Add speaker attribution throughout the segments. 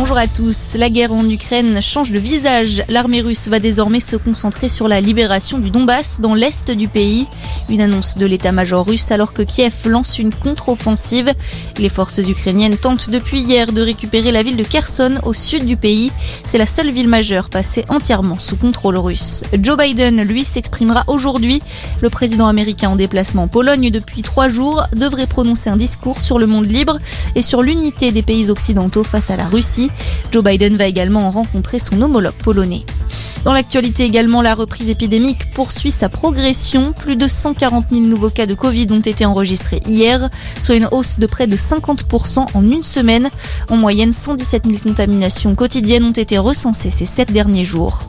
Speaker 1: bonjour à tous. La guerre en Ukraine change de visage. L'armée russe va désormais se concentrer sur la libération du Donbass dans l'est du pays. Une annonce de l'état-major russe alors que Kiev lance une contre-offensive. Les forces ukrainiennes tentent depuis hier de récupérer la ville de Kherson au sud du pays. C'est la seule ville majeure passée entièrement sous contrôle russe. Joe Biden, lui, s'exprimera aujourd'hui. Le président américain en déplacement en Pologne depuis trois jours devrait prononcer un discours sur le monde libre et sur l'unité des pays occidentaux face à la Russie. Joe Biden va également rencontrer son homologue polonais. Dans l'actualité également, la reprise épidémique poursuit sa progression. Plus de 140 000 nouveaux cas de Covid ont été enregistrés hier, soit une hausse de près de 50% en une semaine. En moyenne, 117 000 contaminations quotidiennes ont été recensées ces sept derniers jours.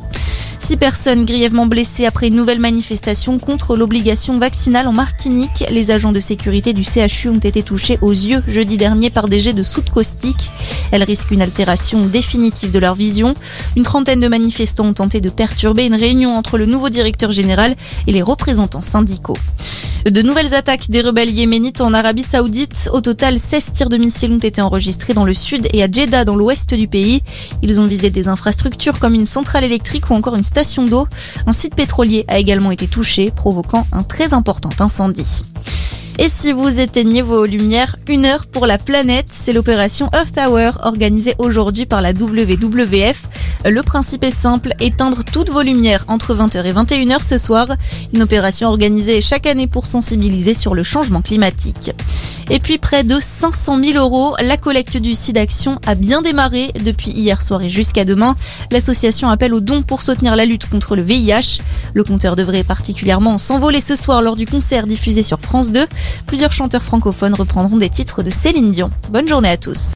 Speaker 1: Six personnes grièvement blessées après une nouvelle manifestation contre l'obligation vaccinale en Martinique. Les agents de sécurité du CHU ont été touchés aux yeux jeudi dernier par des jets de soude caustique. Elles risquent une altération définitive de leur vision. Une trentaine de manifestants ont tenté de perturber une réunion entre le nouveau directeur général et les représentants syndicaux. De nouvelles attaques des rebelles yéménites en Arabie Saoudite. Au total, 16 tirs de missiles ont été enregistrés dans le sud et à Jeddah dans l'ouest du pays. Ils ont visé des infrastructures comme une centrale électrique ou encore une station d'eau. Un site pétrolier a également été touché, provoquant un très important incendie. Et si vous éteignez vos lumières, une heure pour la planète, c'est l'opération Earth Hour organisée aujourd'hui par la WWF. Le principe est simple, éteindre toutes vos lumières entre 20h et 21h ce soir. Une opération organisée chaque année pour sensibiliser sur le changement climatique. Et puis près de 500 000 euros, la collecte du site Action a bien démarré depuis hier soir et jusqu'à demain. L'association appelle aux dons pour soutenir la lutte contre le VIH. Le compteur devrait particulièrement s'envoler ce soir lors du concert diffusé sur France 2. Plusieurs chanteurs francophones reprendront des titres de Céline Dion. Bonne journée à tous.